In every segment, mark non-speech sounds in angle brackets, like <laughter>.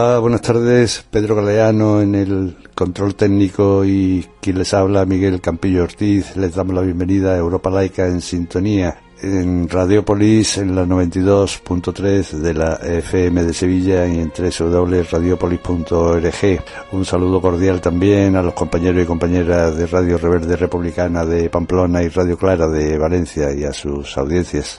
Hola, buenas tardes. Pedro Galeano en el control técnico y quien les habla, Miguel Campillo Ortiz. Les damos la bienvenida a Europa Laica en sintonía en Radiopolis en la 92.3 de la FM de Sevilla y en www.radiopolis.org. Un saludo cordial también a los compañeros y compañeras de Radio Reverde Republicana de Pamplona y Radio Clara de Valencia y a sus audiencias.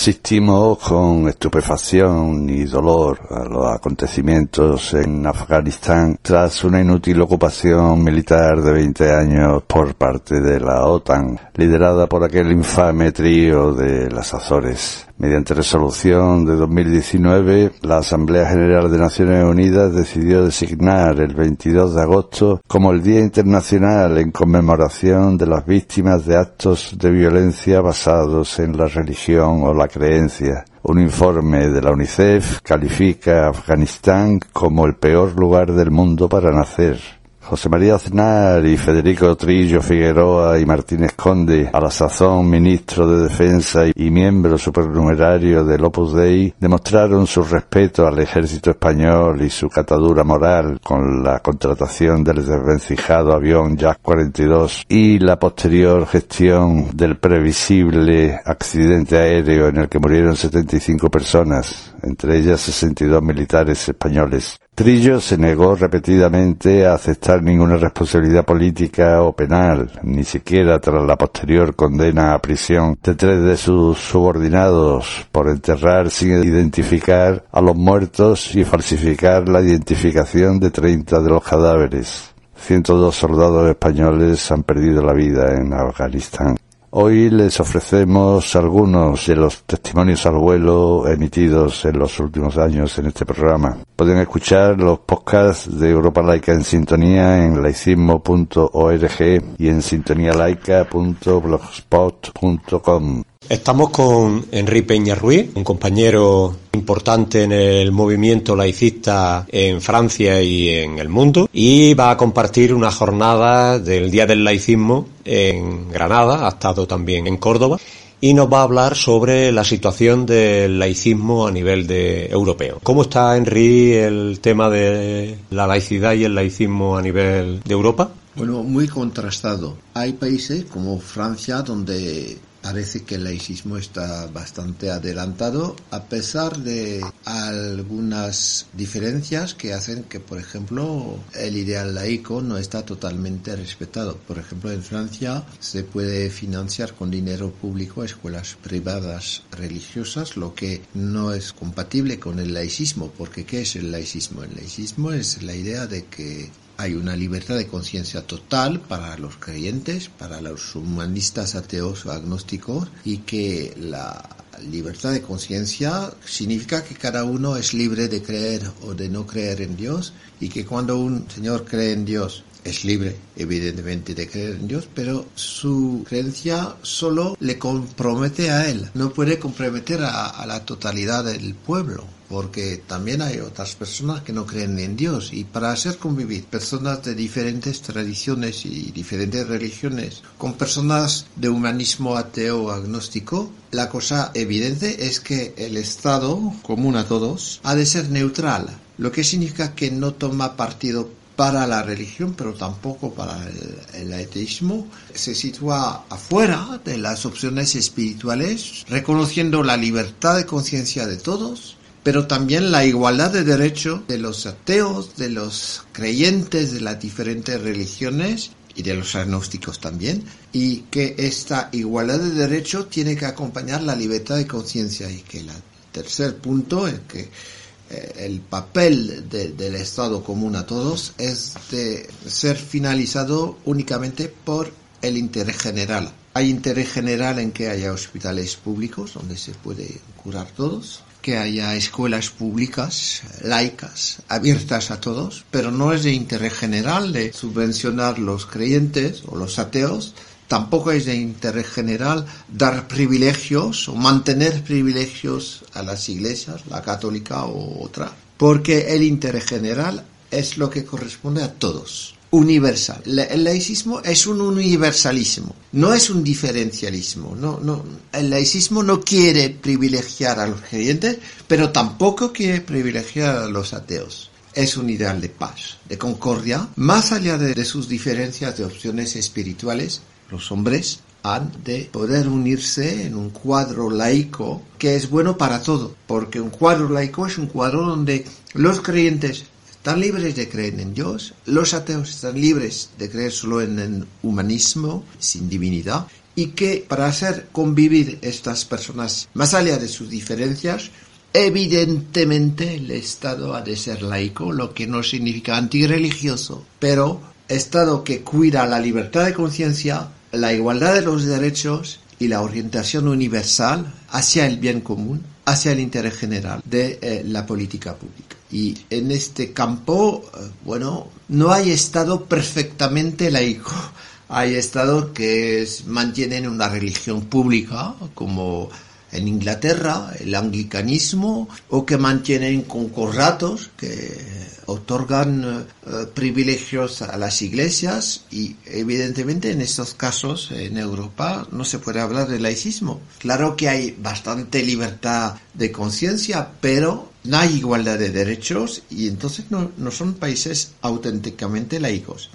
Asistimos con estupefacción y dolor a los acontecimientos en Afganistán tras una inútil ocupación militar de 20 años por parte de la OTAN, liderada por aquel infame trío de las Azores. Mediante resolución de 2019, la Asamblea General de Naciones Unidas decidió designar el 22 de agosto como el Día Internacional en conmemoración de las víctimas de actos de violencia basados en la religión o la creencia. Un informe de la UNICEF califica a Afganistán como el peor lugar del mundo para nacer. José María Aznar y Federico Trillo Figueroa y Martínez Conde, a la sazón ministro de Defensa y miembro supernumerario del Opus Dei, demostraron su respeto al ejército español y su catadura moral con la contratación del desvencijado avión Jack 42 y la posterior gestión del previsible accidente aéreo en el que murieron 75 personas, entre ellas 62 militares españoles. Trillo se negó repetidamente a aceptar ninguna responsabilidad política o penal, ni siquiera tras la posterior condena a prisión de tres de sus subordinados por enterrar sin identificar a los muertos y falsificar la identificación de 30 de los cadáveres. 102 soldados españoles han perdido la vida en Afganistán. Hoy les ofrecemos algunos de los testimonios al vuelo emitidos en los últimos años en este programa. Pueden escuchar los podcasts de Europa Laica en sintonía en laicismo.org y en sintonialaica.blogspot.com. Estamos con Enrique Peña Ruiz, un compañero importante en el movimiento laicista en Francia y en el mundo, y va a compartir una jornada del Día del Laicismo en Granada, ha estado también en Córdoba, y nos va a hablar sobre la situación del laicismo a nivel de europeo. ¿Cómo está, Enrique, el tema de la laicidad y el laicismo a nivel de Europa? Bueno, muy contrastado. Hay países como Francia donde parece que el laicismo está bastante adelantado a pesar de algunas diferencias que hacen que, por ejemplo, el ideal laico no está totalmente respetado. Por ejemplo, en Francia se puede financiar con dinero público escuelas privadas religiosas, lo que no es compatible con el laicismo, porque ¿qué es el laicismo? El laicismo es la idea de que hay una libertad de conciencia total para los creyentes, para los humanistas ateos o agnósticos y que la libertad de conciencia significa que cada uno es libre de creer o de no creer en Dios y que cuando un señor cree en Dios es libre, evidentemente, de creer en Dios, pero su creencia solo le compromete a él, no puede comprometer a, la totalidad del pueblo porque también hay otras personas que no creen en Dios. Y para hacer convivir personas de diferentes tradiciones y diferentes religiones con personas de humanismo ateo agnóstico, la cosa evidente es que el Estado, común a todos, ha de ser neutral, lo que significa que no toma partido para la religión, pero tampoco para el, ateísmo. Se sitúa afuera de las opciones espirituales, reconociendo la libertad de conciencia de todos, pero también la igualdad de derecho de los ateos, de los creyentes de las diferentes religiones y de los agnósticos también, y que esta igualdad de derecho tiene que acompañar la libertad de conciencia y que el tercer punto es que el papel del Estado común a todos es de ser finalizado únicamente por el interés general. Hay interés general en que haya hospitales públicos donde se puede curar todos, que haya escuelas públicas, laicas, abiertas a todos, pero no es de interés general de subvencionar los creyentes o los ateos, tampoco es de interés general dar privilegios o mantener privilegios a las iglesias, la católica o otra, porque el interés general es lo que corresponde a todos universal. El laicismo es un universalismo, no es un diferencialismo. No, no, el laicismo no quiere privilegiar a los creyentes, pero tampoco quiere privilegiar a los ateos. Es un ideal de paz, de concordia, más allá de, de sus diferencias de opciones espirituales. Los hombres han de poder unirse en un cuadro laico que es bueno para todo, porque un cuadro laico es un cuadro donde los creyentes están libres de creer en Dios, los ateos están libres de creer solo en el humanismo, sin divinidad, y que para hacer convivir estas personas más allá de sus diferencias, evidentemente el Estado ha de ser laico, lo que no significa antirreligioso, pero Estado que cuida la libertad de conciencia, la igualdad de los derechos y la orientación universal hacia el bien común, hacia el interés general de eh, la política pública. Y en este campo, eh, bueno, no hay Estado perfectamente laico. Hay Estados que mantienen una religión pública, como en Inglaterra, el anglicanismo, o que mantienen concordatos que otorgan eh, privilegios a las iglesias y evidentemente en estos casos en Europa no se puede hablar de laicismo. Claro que hay bastante libertad de conciencia, pero no hay igualdad de derechos y entonces no, no son países auténticamente laicos.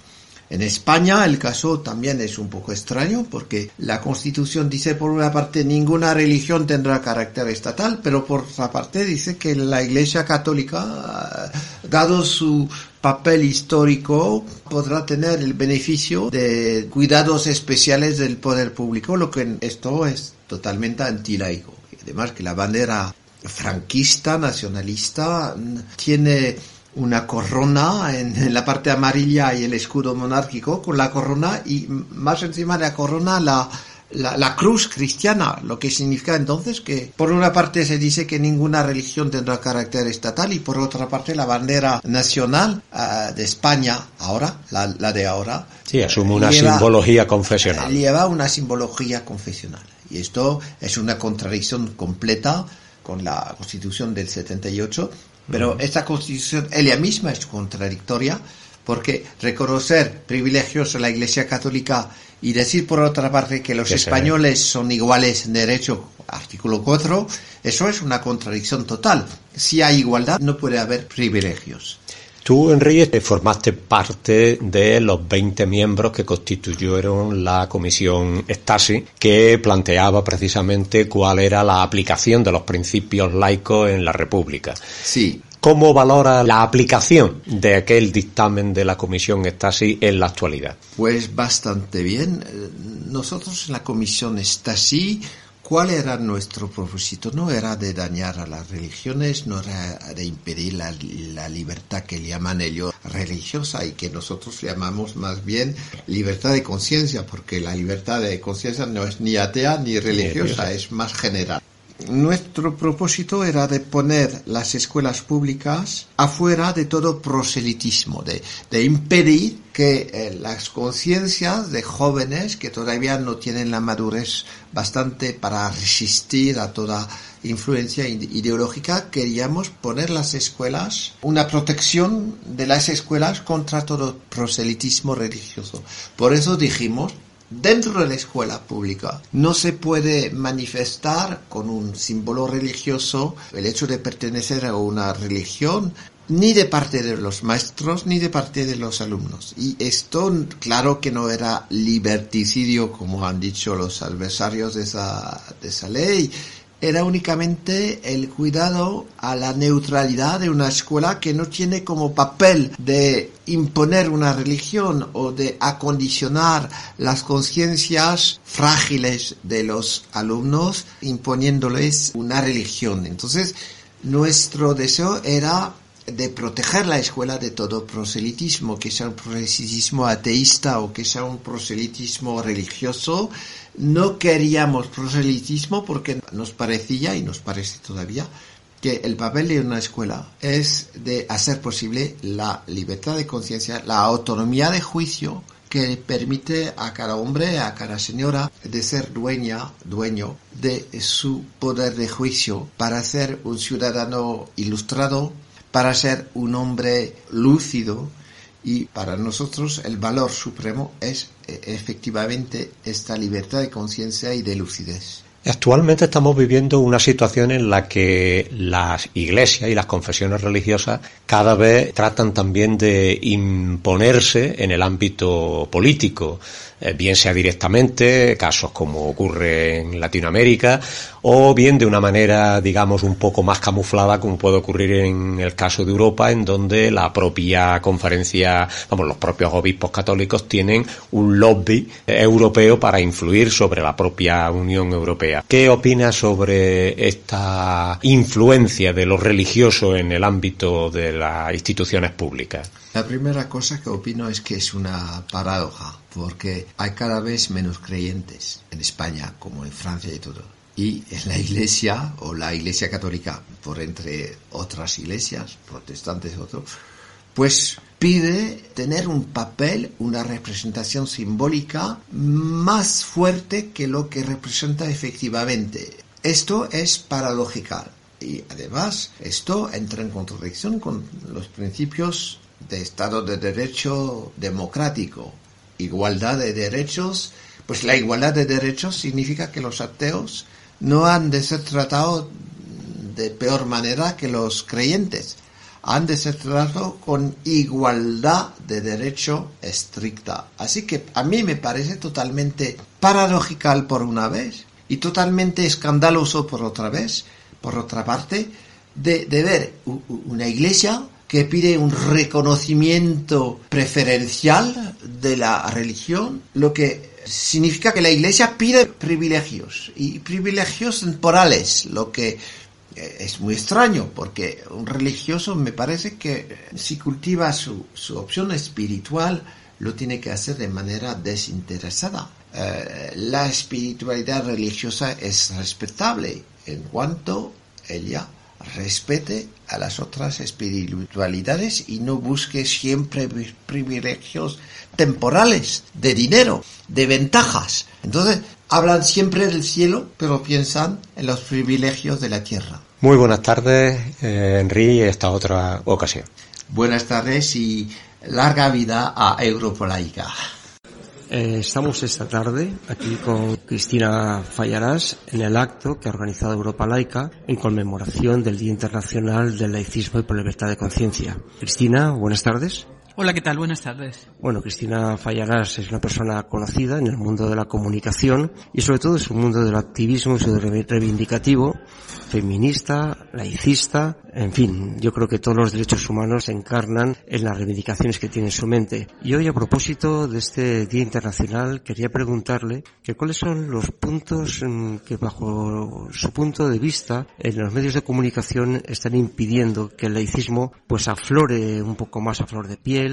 En España el caso también es un poco extraño porque la Constitución dice por una parte ninguna religión tendrá carácter estatal, pero por otra parte dice que la Iglesia Católica, dado su papel histórico, podrá tener el beneficio de cuidados especiales del poder público, lo que esto es totalmente antilaico. Además que la bandera franquista, nacionalista, tiene una corona en, la parte amarilla y el escudo monárquico con la corona y más encima de la corona la, la, cruz cristiana, lo que significa entonces que por una parte se dice que ninguna religión tendrá carácter estatal y por otra parte la bandera nacional ah, de España, ahora, la, de ahora, sí, asume una simbología confesional. Lleva una simbología confesional y esto es una contradicción completa con la Constitución del 78 pero esta constitución ella misma es contradictoria porque reconocer privilegios a la Iglesia Católica y decir por otra parte que los españoles son iguales en derecho, artículo 4, eso es una contradicción total. Si hay igualdad, no puede haber privilegios. Tú, Enrique, formaste parte de los 20 miembros que constituyeron la comisión Stasi, que planteaba precisamente cuál era la aplicación de los principios laicos en la República. Sí. ¿Cómo valora la aplicación de aquel dictamen de la Comisión Stasi en la actualidad? Pues bastante bien. Nosotros en la Comisión Stasi ¿Cuál era nuestro propósito? No era de dañar a las religiones, no era de impedir la, libertad que llaman ellos religiosa y que nosotros llamamos más bien libertad de conciencia, porque la libertad de conciencia no es ni atea ni religiosa, es más general. Nuestro propósito era de poner las escuelas públicas afuera de todo proselitismo, de, impedir que eh, las conciencias de jóvenes que todavía no tienen la madurez bastante para resistir a toda influencia ideológica, queríamos poner las escuelas, una protección de las escuelas contra todo proselitismo religioso. Por eso dijimos, dentro de la escuela pública no se puede manifestar con un símbolo religioso el hecho de pertenecer a una religión ni de parte de los maestros ni de parte de los alumnos. Y esto, claro que no era liberticidio, como han dicho los adversarios de esa, de esa ley, era únicamente el cuidado a la neutralidad de una escuela que no tiene como papel de imponer una religión o de acondicionar las conciencias frágiles de los alumnos imponiéndoles una religión. Entonces, nuestro deseo era de proteger la escuela de todo proselitismo, que sea un proselitismo ateísta o que sea un proselitismo religioso. No queríamos proselitismo porque nos parecía y nos parece todavía que el papel de una escuela es de hacer posible la libertad de conciencia, la autonomía de juicio que permite a cada hombre, a cada señora, de ser dueña, dueño de su poder de juicio para ser un ciudadano ilustrado, para ser un hombre lúcido y para nosotros el valor supremo es eh, efectivamente esta libertad de conciencia y de lucidez. Actualmente estamos viviendo una situación en la que las iglesias y las confesiones religiosas cada vez tratan también de imponerse en el ámbito político. Eh, bien sea directamente, casos como ocurre en Latinoamérica, o bien de una manera, digamos, un poco más camuflada, como puede ocurrir en el caso de Europa, en donde la propia conferencia, vamos, los propios obispos católicos tienen un lobby europeo para influir sobre la propia Unión Europea. ¿Qué opina sobre esta influencia de lo religioso en el ámbito de las instituciones públicas? La primera cosa que opino es que es una paradoja, porque hay cada vez menos creyentes en España, como en Francia y todo. Y en la iglesia, o la iglesia católica, por entre otras iglesias, protestantes y otros, pues pide tener un papel, una representación simbólica más fuerte que lo que representa efectivamente. Esto es paradójico y además esto entra en contradicción con los principios de Estado de Derecho democrático, igualdad de derechos, pues la igualdad de derechos significa que los ateos no han de ser tratados de peor manera que los creyentes, han de ser tratados con igualdad de derecho estricta. Así que a mí me parece totalmente paradójico por una vez y totalmente escandaloso por otra vez, por otra parte, de, de ver una iglesia que pide un reconocimiento preferencial de la religión, lo que significa que la Iglesia pide privilegios y privilegios temporales, lo que eh, es muy extraño porque un religioso me parece que si cultiva su, su opción espiritual lo tiene que hacer de manera desinteresada. Eh, la espiritualidad religiosa es respetable en cuanto ella respete a las otras espiritualidades y no busque siempre privilegios temporales, de dinero, de ventajas. Entonces, hablan siempre del cielo, pero piensan en los privilegios de la tierra. Muy buenas tardes, eh, Henry, esta otra ocasión. Buenas tardes y larga vida a Europolaica. Eh, estamos esta tarde aquí con Cristina Fallarás en el acto que ha organizado Europa Laica en conmemoración del Día Internacional del Laicismo y por la Libertad de Conciencia. Cristina, buenas tardes. Hola, ¿qué tal? Buenas tardes. Bueno, Cristina Fallarás es una persona conocida en el mundo de la comunicación y sobre todo en su mundo del activismo y reivindicativo, feminista, laicista, en fin, yo creo que todos los derechos humanos se encarnan en las reivindicaciones que tiene en su mente. Y hoy a propósito de este Día Internacional quería preguntarle que cuáles son los puntos que bajo su punto de vista en los medios de comunicación están impidiendo que el laicismo pues aflore un poco más a flor de piel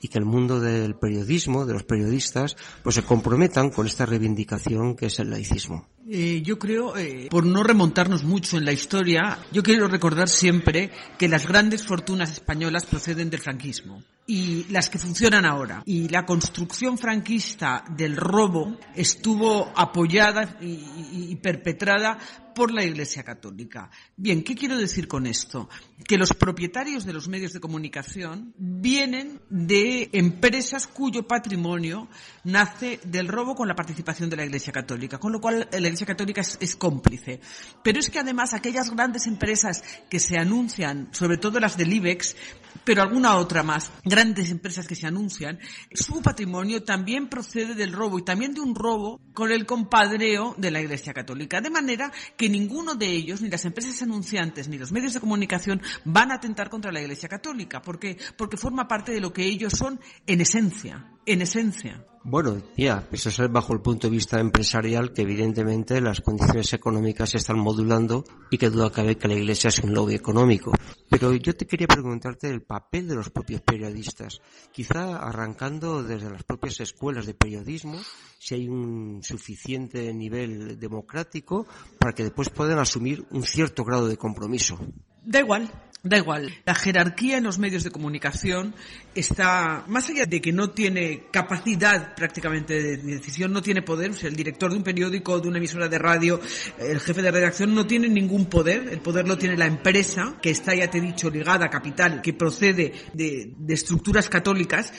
y que el mundo del periodismo, de los periodistas, pues se comprometan con esta reivindicación que es el laicismo. Eh, yo creo, eh, por no remontarnos mucho en la historia, yo quiero recordar siempre que las grandes fortunas españolas proceden del franquismo. Y las que funcionan ahora. Y la construcción franquista del robo estuvo apoyada y, perpetrada por la Iglesia Católica. Bien, ¿qué quiero decir con esto? Que los propietarios de los medios de comunicación vienen de empresas cuyo patrimonio nace del robo con la participación de la Iglesia Católica, con lo cual la Iglesia Católica es cómplice. Pero es que además aquellas grandes empresas que se anuncian, sobre todo las del IBEX, pero alguna otra más, grandes empresas que se anuncian, su patrimonio también procede del robo y también de un robo con el compadreo de la Iglesia Católica. De manera que ninguno de ellos, ni las empresas anunciantes, ni los medios de comunicación van a atentar contra la Iglesia Católica. ¿Por qué? Porque forma parte de lo que ellos son en esencia. En esencia. Bueno, ya, eso es bajo el punto de vista empresarial que evidentemente las condiciones económicas se están modulando y que duda cabe que la Iglesia es un lobby económico. Pero yo te quería preguntarte el papel de los propios periodistas. Quizá arrancando desde las propias escuelas de periodismo, si hay un suficiente nivel democrático para que después puedan asumir un cierto grado de compromiso. Da igual, Da igual, la jerarquía en los medios de comunicación está, más allá de que no tiene capacidad prácticamente de decisión, no tiene poder, el director de un periódico, de una emisora de radio, el jefe de redacción no tiene ningún poder, el poder lo tiene la empresa, que está, ya te he dicho, ligada a capital, que procede de, estructuras católicas,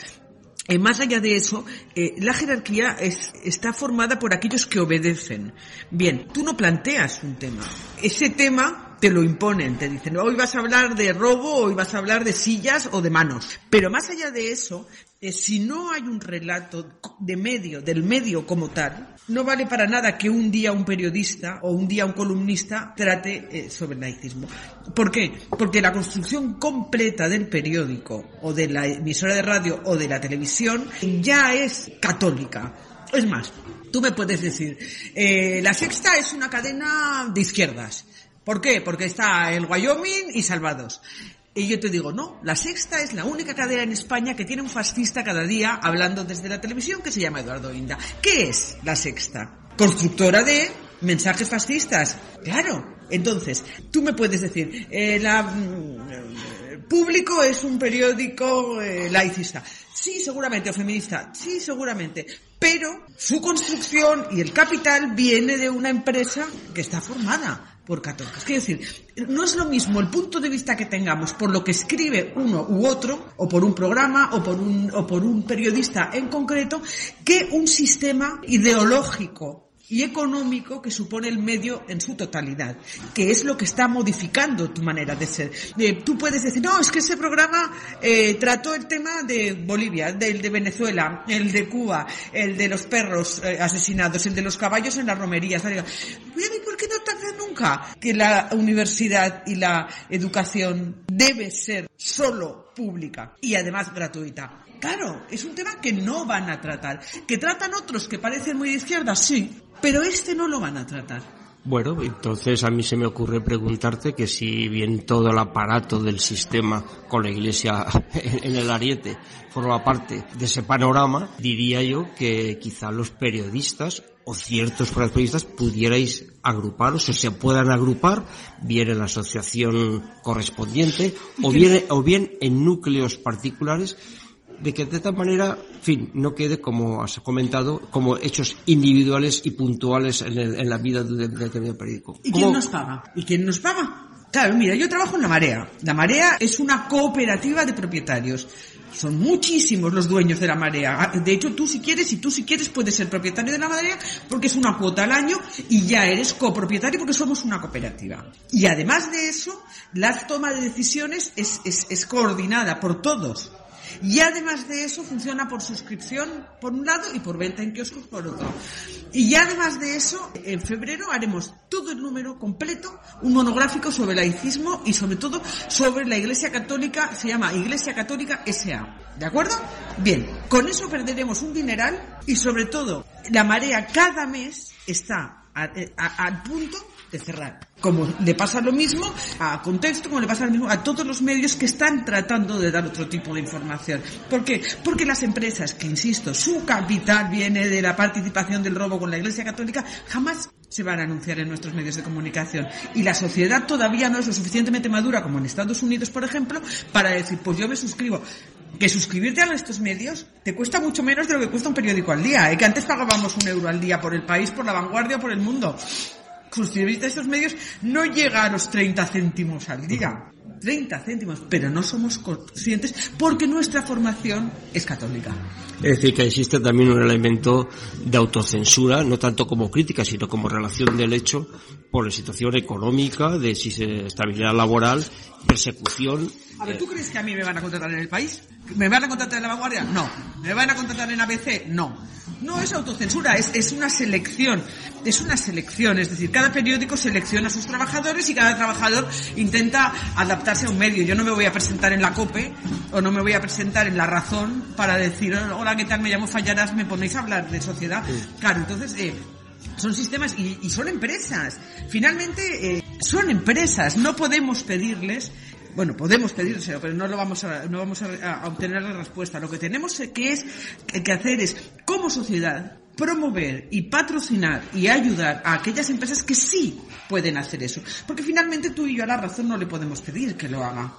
más allá de eso, eh, la jerarquía es, está formada por aquellos que obedecen. Bien, tú no planteas un tema. Ese tema te lo imponen, te dicen, hoy vas a hablar de robo, hoy vas a hablar de sillas o de manos. Pero más allá de eso, eh, si no hay un relato de medio, del medio como tal, no vale para nada que un día un periodista o un día un columnista trate eh, sobre el laicismo. ¿Por qué? Porque la construcción completa del periódico o de la emisora de radio o de la televisión ya es católica. Es más, tú me puedes decir, eh, la sexta es una cadena de izquierdas. ¿Por qué? Porque está el Wyoming y Salvados. Y yo te digo, no, la sexta es la única cadena en España que tiene un fascista cada día hablando desde la televisión que se llama Eduardo Inda. ¿Qué es la sexta? Constructora de mensajes fascistas. Claro. Entonces, tú me puedes decir, eh, la, mm, Público es un periódico eh, laicista. Sí, seguramente, o feminista. Sí, seguramente. Pero su construcción y el capital viene de una empresa que está formada por católicos. Quiero decir, no es lo mismo el punto de vista que tengamos por lo que escribe uno u otro, o por un programa, o por un, o por un periodista en concreto, que un sistema ideológico y económico que supone el medio en su totalidad, que es lo que está modificando tu manera de ser. Eh, tú puedes decir, no, es que ese programa eh, trató el tema de Bolivia, del de Venezuela, el de Cuba, el de los perros eh, asesinados, el de los caballos en las romerías. ¿Y por qué no trata nunca que la universidad y la educación debe ser solo pública y además gratuita? Claro, es un tema que no van a tratar. ¿Que tratan otros que parecen muy de izquierda? Sí, pero este no lo van a tratar. Bueno, entonces a mí se me ocurre preguntarte que si bien todo el aparato del sistema con la iglesia <laughs> en el ariete forma parte de ese panorama, diría yo que quizá los periodistas o ciertos periodistas pudierais agruparos o se puedan agrupar bien en la asociación correspondiente o bien, o bien en núcleos particulares de que de tal manera, en fin, no quede, como has comentado, como hechos individuales y puntuales en, el, en la vida del de, de, periódico. ¿Y quién nos paga? ¿Y quién nos paga? Claro, mira, yo trabajo en La Marea. La Marea es una cooperativa de propietarios. Son muchísimos los dueños de la marea. De hecho, tú si quieres, si tú si quieres puedes ser propietario de la marea porque es una cuota al año y ya eres copropietario porque somos una cooperativa. Y además de eso, la toma de decisiones es, es, es coordinada por todos. Y además de eso funciona por suscripción por un lado y por venta en kioscos por otro. Y ya además de eso, en febrero haremos todo el número completo, un monográfico sobre laicismo y sobre todo sobre la Iglesia Católica, se llama Iglesia Católica SA. ¿De acuerdo? Bien, con eso perderemos un dineral y sobre todo la marea cada mes está al punto de cerrar. Como le pasa lo mismo a Contexto, como le pasa lo mismo a todos los medios que están tratando de dar otro tipo de información. ¿Por qué? Porque las empresas, que insisto, su capital viene de la participación del robo con la Iglesia Católica, jamás se van a anunciar en nuestros medios de comunicación. Y la sociedad todavía no es lo suficientemente madura, como en Estados Unidos, por ejemplo, para decir, pues yo me suscribo. que suscribirte a estos medios te cuesta mucho menos de lo que cuesta un periódico al día, ¿eh? que antes pagábamos un euro al día por el país, por la vanguardia, por el mundo. Suscribirte a estos medios no llega a los 30 céntimos al día. 30 céntimos, pero no somos conscientes porque nuestra formación es católica. Es decir, que existe también un elemento de autocensura, no tanto como crítica, sino como relación del hecho por la situación económica, de si se estabilidad laboral, persecución. A ver, ¿tú crees que a mí me van a contratar en el país? ¿Me van a contratar en la vanguardia? No. ¿Me van a contratar en ABC? No. No es autocensura, es, es una selección. Es una selección, es decir, cada periódico selecciona a sus trabajadores y cada trabajador intenta adaptarse a un medio. Yo no me voy a presentar en la COPE o no me voy a presentar en La Razón para decir, hola, ¿qué tal? Me llamo Fallarás, me ponéis a hablar de sociedad. Claro, entonces, eh, son sistemas y, y, son empresas. Finalmente, eh, son empresas. No podemos pedirles bueno, podemos pedírselo, pero no lo vamos a, no vamos a, a obtener la respuesta. Lo que tenemos que es que hacer es, como sociedad, promover y patrocinar y ayudar a aquellas empresas que sí pueden hacer eso. Porque finalmente tú y yo a la razón no le podemos pedir que lo haga.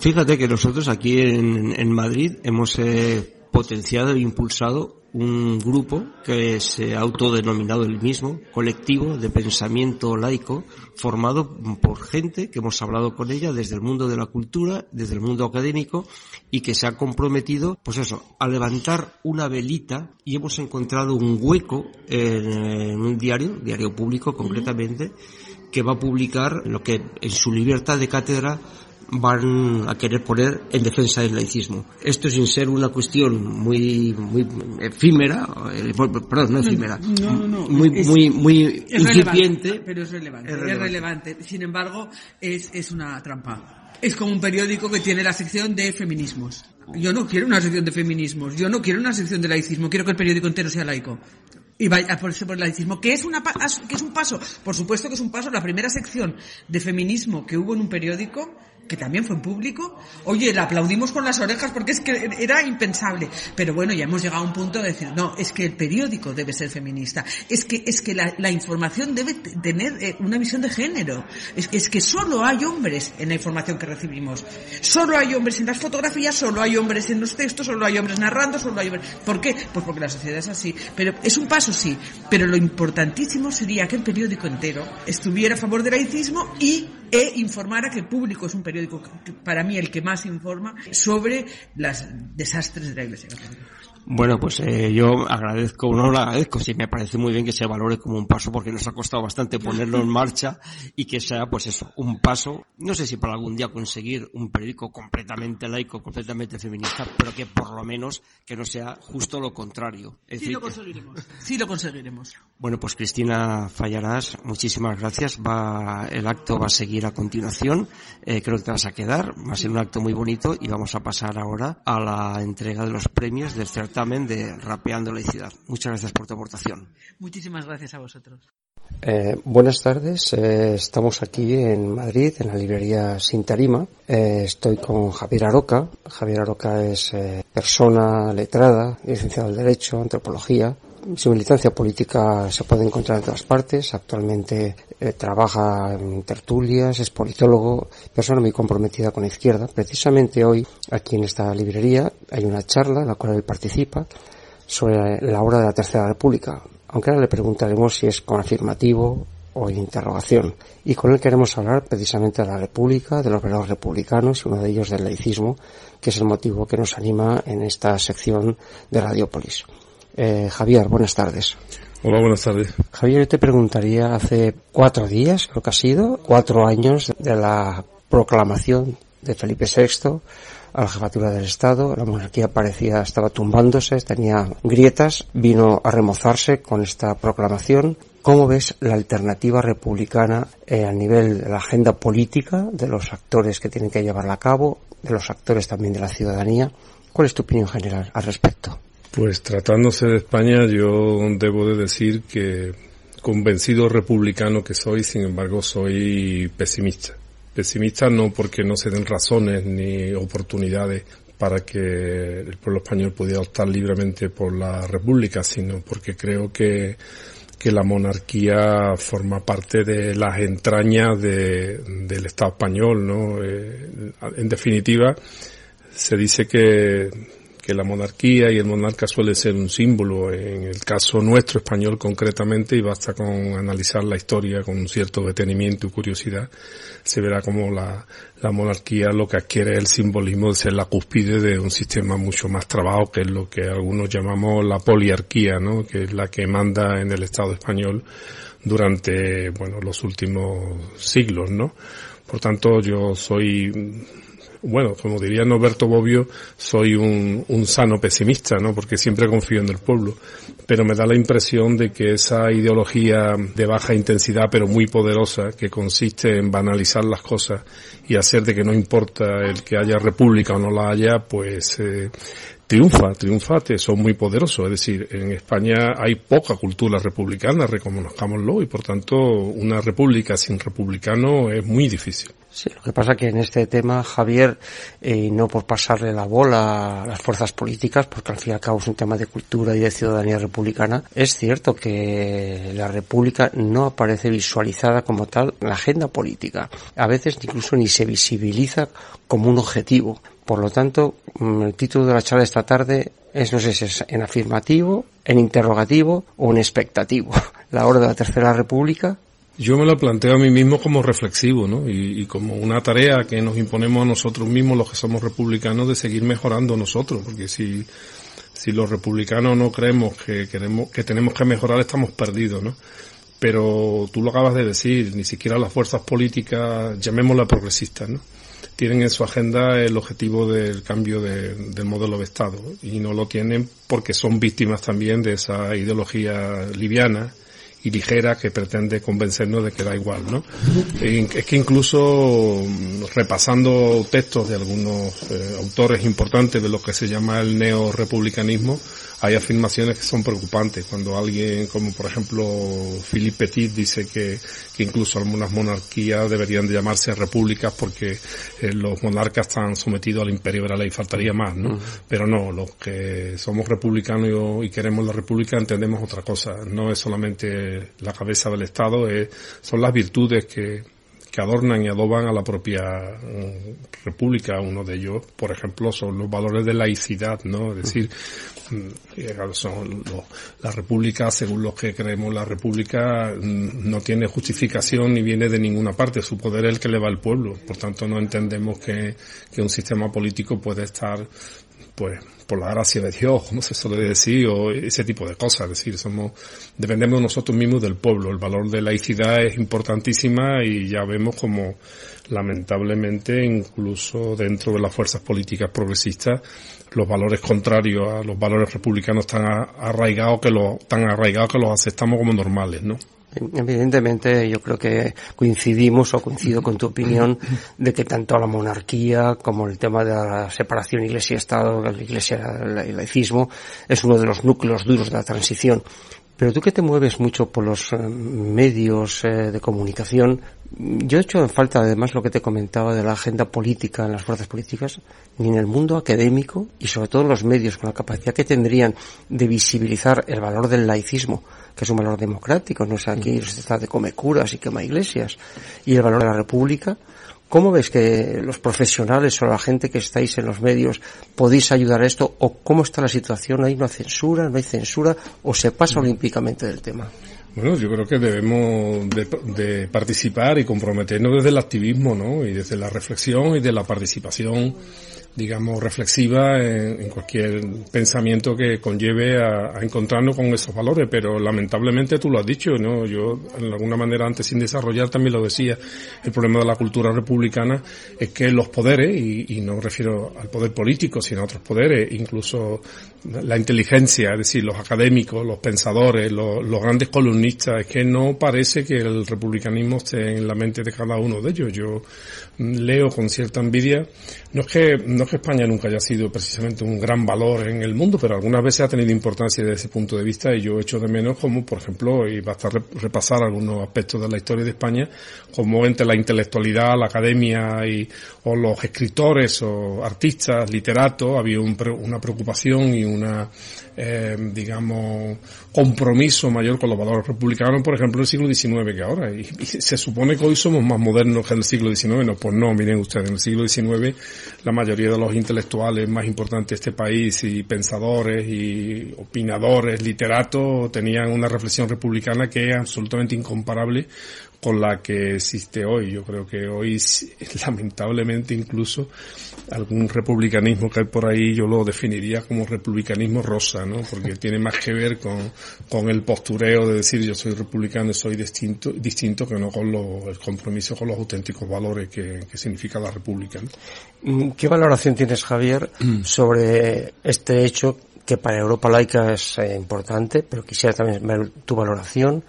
Fíjate que nosotros aquí en, en Madrid hemos eh, potenciado e impulsado un grupo que se ha autodenominado el mismo, colectivo de pensamiento laico, formado por gente que hemos hablado con ella desde el mundo de la cultura, desde el mundo académico, y que se ha comprometido, pues eso, a levantar una velita y hemos encontrado un hueco en, un diario, diario público concretamente, que va a publicar lo que en su libertad de cátedra van a querer poner en defensa del laicismo. Esto sin ser una cuestión muy muy efímera, eh, perdón, no efímera, no, no, muy es, muy muy es incipiente, pero es relevante, Es es relevante. Sin embargo, es, es una trampa. Es como un periódico que tiene la sección de feminismos. Yo no quiero una sección de feminismos, yo no quiero una sección de laicismo, quiero que el periódico entero sea laico. Y vaya por por el laicismo, que es una que es un paso, por supuesto que es un paso, la primera sección de feminismo que hubo en un periódico, que también fue en público, oye, la aplaudimos con las orejas porque es que era impensable. Pero bueno, ya hemos llegado a un punto de decir, no, es que el periódico debe ser feminista, es que, es que la, información debe tener eh, una visión de género, es es que solo hay hombres en la información que recibimos, solo hay hombres en las fotografías, solo hay hombres en los textos, solo hay hombres narrando, solo hay hombres... ¿Por qué? Pues porque la sociedad es así. Pero es un paso, sí, pero lo importantísimo sería que el periódico entero estuviera a favor del laicismo y e informara que el público es un periódico para mí el que más informa sobre los desastres de la Iglesia Católica. Bueno, pues eh, yo agradezco, no lo agradezco, sí me parece muy bien que se valore como un paso porque nos ha costado bastante ponerlo en marcha y que sea pues eso, un paso, no sé si para algún día conseguir un periódico completamente laico, completamente feminista, pero que por lo menos que no sea justo lo contrario. Es Sí decir, lo que- conseguiremos. Sí lo conseguiremos. Bueno, pues Cristina Fallarás, muchísimas gracias. Va, el acto va a seguir a continuación. Eh, creo que te vas a quedar. Va a ser un acto muy bonito y vamos a pasar ahora a la entrega de los premios del certamen de Rapeando Laicidad. Muchas gracias por tu aportación. Muchísimas gracias a vosotros. Eh, buenas tardes, eh, estamos aquí en Madrid, en la librería Sin Tarima. Eh, estoy con Javier Aroca. Javier Aroca es eh, persona letrada, licenciado en Derecho, Antropología. Su militancia política se puede encontrar en todas partes. Actualmente eh, trabaja en tertulias, es politólogo, persona muy comprometida con la izquierda. Precisamente hoy, aquí en esta librería, hay una charla en la cual él participa sobre la obra de la Tercera República, aunque ahora le preguntaremos si es con afirmativo o en interrogación. Y con él queremos hablar precisamente de la República, de los valores republicanos uno de ellos del laicismo, que es el motivo que nos anima en esta sección de Radiopolis. Eh, Javier, buenas tardes. Hola, buenas tardes. Javier, yo te preguntaría, hace cuatro días, creo que ha sido, cuatro años de la proclamación de Felipe VI a la jefatura del Estado, la monarquía parecía estaba tumbándose, tenía grietas, vino a remozarse con esta proclamación. ¿Cómo ves la alternativa republicana eh, a nivel de la agenda política, de los actores que tienen que llevarla a cabo, de los actores también de la ciudadanía? ¿Cuál es tu opinión general al respecto? Pues tratándose de España, yo debo de decir que convencido republicano que soy, sin embargo, soy pesimista. Pesimista no porque no se den razones ni oportunidades para que el pueblo español pudiera optar libremente por la república, sino porque creo que, que la monarquía forma parte de las entrañas de- del Estado español, ¿no? Eh, en definitiva, se dice que que la monarquía y el monarca suele ser un símbolo, en el caso nuestro español concretamente, y basta con analizar la historia con un cierto detenimiento y curiosidad, se verá como la, la monarquía lo que adquiere el simbolismo de ser la cúspide de un sistema mucho más trabajo, que es lo que algunos llamamos la poliarquía, ¿no? que es la que manda en el Estado español durante, bueno, los últimos siglos, ¿no? Por tanto, yo soy bueno, como diría Norberto Bobbio, soy un, sano pesimista, ¿no? Porque siempre confío en el pueblo. Pero me da la impresión de que esa ideología de baja intensidad, pero muy poderosa, que consiste en banalizar las cosas y hacer de que no importa el que haya república o no la haya, pues eh, triunfa, triunfa, son muy poderosos. Es decir, en España hay poca cultura republicana, reconozcámoslo, y por tanto una república sin republicano es muy difícil. Sí, lo que pasa que en este tema, Javier, eh, no por pasarle la bola a las fuerzas políticas, porque al fin y al cabo es un tema de cultura y de ciudadanía republicana, es cierto que la república no aparece visualizada como tal en la agenda política. A veces incluso ni se visibiliza como un objetivo. Por lo tanto, mm, el título de la charla esta tarde es, no sé si es en afirmativo, en interrogativo o en expectativo. <laughs> La hora de la Tercera República yo me lo planteo a mí mismo como reflexivo, ¿no? Y, como una tarea que nos imponemos a nosotros mismos, los que somos republicanos, de seguir mejorando nosotros, porque si, si los republicanos no creemos que queremos, que tenemos que mejorar, estamos perdidos, ¿no? Pero tú lo acabas de decir, ni siquiera las fuerzas políticas, llamémoslas progresistas, ¿no? Tienen en su agenda el objetivo del cambio del modelo de Estado y no lo tienen porque son víctimas también de esa ideología liviana y ligera que pretende convencernos de que da igual, ¿no? Es que incluso mm, repasando textos de algunos eh, autores importantes de lo que se llama el neorepublicanismo, hay afirmaciones que son preocupantes. Cuando alguien, como por ejemplo Philippe Petit, dice que, que incluso algunas monarquías deberían de llamarse repúblicas porque eh, los monarcas están sometidos al imperio de la ley, faltaría más, ¿no? Pero no, los que somos republicanos y, queremos la república entendemos otra cosa. No es solamente la cabeza del Estado, es, son las virtudes que, que adornan y adoban a la propia mm, república. Uno de ellos, por ejemplo, son los valores de laicidad, ¿no? Es decir, son la república, según los que creemos, la república mm, no tiene justificación ni viene de ninguna parte. Su poder es el que le va al pueblo. Por tanto, no entendemos que, que un sistema político puede estar pues por la gracia de Dios, como se suele decir, o ese tipo de cosas. Es decir, somos, dependemos nosotros mismos del pueblo. El valor de laicidad es importantísima y ya vemos como lamentablemente incluso dentro de las fuerzas políticas progresistas los valores contrarios a los valores republicanos están arraigados que los, tan arraigados que los aceptamos como normales, ¿no? Evidentemente, yo creo que coincidimos o coincido con tu opinión de que tanto la monarquía como el tema de la separación iglesia-estado, la iglesia, el laicismo, es uno de los núcleos duros de la transición. Pero tú que te mueves mucho por los eh, medios eh, de comunicación, yo he hecho en falta además lo que te comentaba de la agenda política en las fuerzas políticas, ni en el mundo académico y sobre todo en los medios con la capacidad que tendrían de visibilizar el valor del laicismo, que es un valor democrático, no es aquí se trata de come curas y quema iglesias, y el valor de la república, ¿Cómo ves que los profesionales o la gente que estáis en los medios podéis ayudar a esto? ¿O cómo está la situación? ¿Hay una censura? ¿No hay censura? ¿O se pasa olímpicamente del tema? Bueno, yo creo que debemos de, participar y comprometernos desde el activismo, ¿no? Y desde la reflexión y de la participación digamos, reflexiva en, cualquier pensamiento que conlleve a, encontrarnos con esos valores, pero lamentablemente tú lo has dicho, ¿no? Yo, en alguna manera, antes sin desarrollar, también lo decía, el problema de la cultura republicana es que los poderes, y, y no me refiero al poder político, sino a otros poderes, incluso la inteligencia, es decir, los académicos, los pensadores, los, los grandes columnistas, es que no parece que el republicanismo esté en la mente de cada uno de ellos. Yo leo con cierta envidia, no es que, no es que España nunca haya sido precisamente un gran valor en el mundo, pero algunas veces ha tenido importancia desde ese punto de vista y yo echo de menos como, por ejemplo, y basta repasar algunos aspectos de la historia de España, como entre la intelectualidad, la academia y, o los escritores o artistas, literatos, había una preocupación y una, eh, digamos, compromiso mayor con los valores republicanos, por ejemplo, del siglo XIX que ahora. Y, se supone que hoy somos más modernos que en el siglo XIX. No, pues no, miren ustedes, en el siglo XIX la mayoría de los intelectuales más importantes de este país y pensadores y opinadores, literatos, tenían una reflexión republicana que es absolutamente incomparable con la que existe hoy. Yo creo que hoy, <laughs> lamentablemente, incluso algún republicanismo que hay por ahí, yo lo definiría como republicanismo rosa, ¿no? Porque <laughs> tiene más que ver con, con el postureo de decir yo soy republicano y soy distinto, distinto que no con el compromiso con los auténticos valores que, que significa la república. Mm, ¿Qué valoración tienes, Javier, sobre este hecho que para Europa laica es eh, importante, pero quisiera también ver tu valoración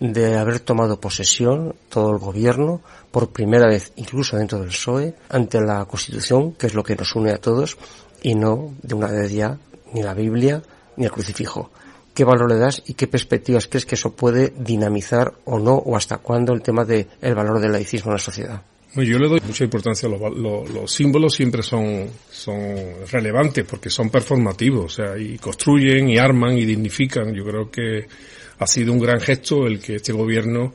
de haber tomado posesión todo el gobierno por primera vez, incluso dentro del PSOE, ante la Constitución, que es lo que nos une a todos, y no de una vez ya ni la Biblia ni el crucifijo. ¿Qué valor le das y qué perspectivas crees que eso puede dinamizar o no, o hasta cuándo el tema del el valor del laicismo en la sociedad? Yo le doy mucha importancia a los, los, símbolos, siempre son, son relevantes porque son performativos, o sea, y construyen y arman y dignifican. Yo creo que ha sido un gran gesto el que este gobierno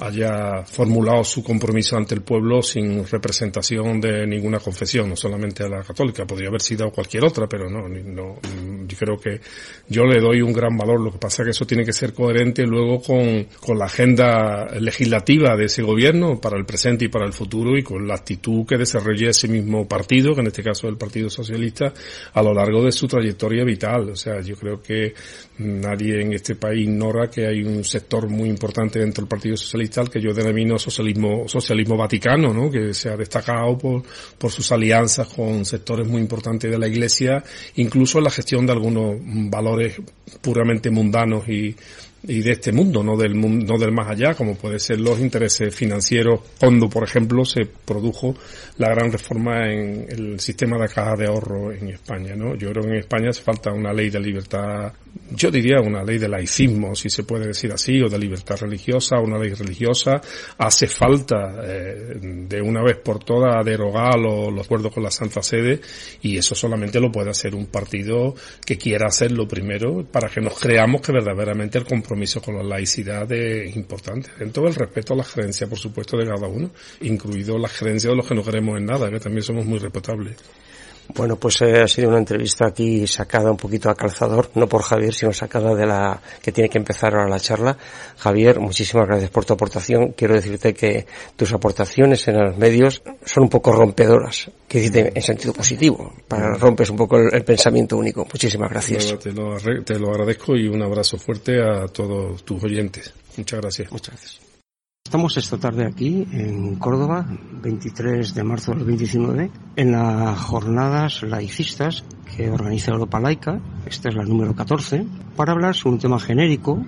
haya formulado su compromiso ante el pueblo sin representación de ninguna confesión, no solamente a la católica, podría haber sido cualquier otra, pero no, no, yo creo que yo le doy un gran valor, lo que pasa es que eso tiene que ser coherente luego con, con la agenda legislativa de ese gobierno para el presente y para el futuro y con la actitud que desarrolle ese mismo partido, que en este caso es el Partido Socialista, a lo largo de su trayectoria vital. O sea, yo creo que nadie en este país ignora que hay un sector muy importante dentro del Partido Socialista que yo denomino socialismo, socialismo vaticano, ¿no? que se ha destacado por, por sus alianzas con sectores muy importantes de la Iglesia, incluso en la gestión de algunos valores puramente mundanos y y de este mundo, no del no del más allá, como puede ser los intereses financieros, cuando por ejemplo se produjo la gran reforma en el sistema de caja de ahorro en España, ¿no? Yo creo que en España hace falta una ley de libertad, yo diría una ley de laicismo, si se puede decir así, o de libertad religiosa, una ley religiosa, hace falta eh, de una vez por todas derogar los, los acuerdos con la Santa Sede y eso solamente lo puede hacer un partido que quiera hacerlo primero para que nos creamos que verdaderamente el con la laicidad es importante, dentro del respeto a las creencias, por supuesto, de cada uno, incluido las creencias de los que no queremos en nada, que también somos muy respetables. Bueno, pues eh, ha sido una entrevista aquí sacada un poquito a calzador, no por Javier, sino sacada de la que tiene que empezar ahora la charla. Javier, muchísimas gracias por tu aportación. Quiero decirte que tus aportaciones en los medios son un poco rompedoras, que decirte en sentido positivo, para rompes un poco el, pensamiento único. Muchísimas gracias. te, lo, te lo agradezco y un abrazo fuerte a todos tus oyentes. Muchas gracias. Muchas gracias. Estamos esta tarde aquí en Córdoba, 23 de marzo del 2019, en las jornadas laicistas que organiza Europa Laica, esta es la número 14, para hablar sobre un tema genérico,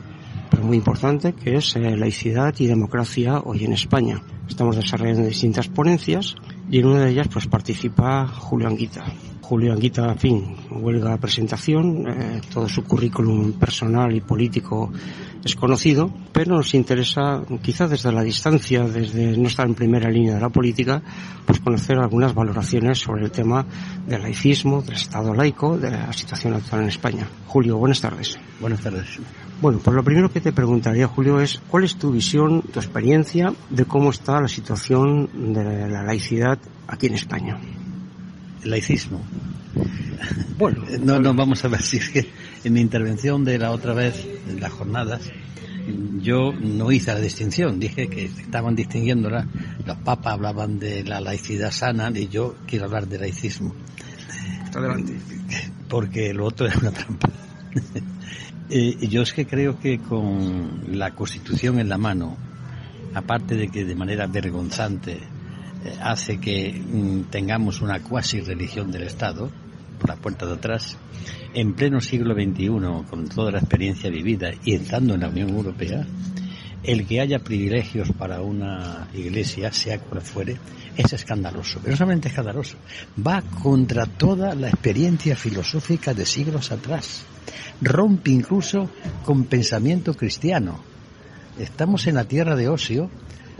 pero muy importante, que es eh, laicidad y democracia hoy en España. Estamos desarrollando distintas ponencias y en una de ellas pues participa Julio Anguita. Julio Anguita, en fin, huelga presentación, eh, todo su currículum personal y político es conocido, pero nos interesa, quizá desde la distancia, desde no estar en primera línea de la política, pues conocer algunas valoraciones sobre el tema del laicismo, del Estado laico, de la situación actual en España. Julio, buenas tardes. Buenas tardes. Bueno, pues lo primero que te preguntaría, Julio, es cuál es tu visión, tu experiencia de cómo está la situación de la laicidad aquí en España. Laicismo. Bueno, <laughs> no, no, vamos a ver si es que en mi intervención de la otra vez, en las jornadas, yo no hice la distinción, dije que estaban distinguiéndola, los papas hablaban de la laicidad sana y yo quiero hablar de laicismo. Adelante. Porque lo otro es una trampa. <laughs> eh, yo es que creo que con la Constitución en la mano, aparte de que de manera vergonzante hace que mm, tengamos una cuasi religión del Estado, por la puerta de atrás, en pleno siglo XXI, con toda la experiencia vivida y entrando en la Unión Europea, el que haya privilegios para una iglesia, sea cual fuere, es escandaloso. Pero no solamente escandaloso, va contra toda la experiencia filosófica de siglos atrás. Rompe incluso con pensamiento cristiano. Estamos en la tierra de Osio,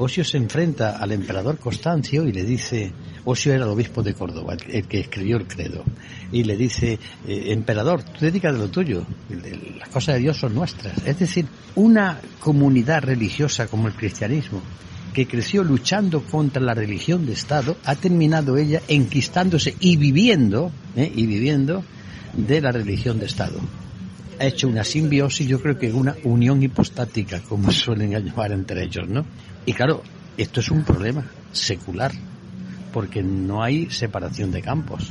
Osio se enfrenta al emperador Constancio y le dice, Osio era el obispo de Córdoba, el que escribió el credo, y le dice, eh, emperador, tú dedicas de lo tuyo, las cosas de Dios son nuestras. Es decir, una comunidad religiosa como el cristianismo, que creció luchando contra la religión de Estado, ha terminado ella enquistándose y viviendo, ¿eh? y viviendo de la religión de Estado. Ha hecho una simbiosis, yo creo que una unión hipostática, como suelen llamar entre ellos, ¿no? Y claro, esto es un problema secular, porque no hay separación de campos.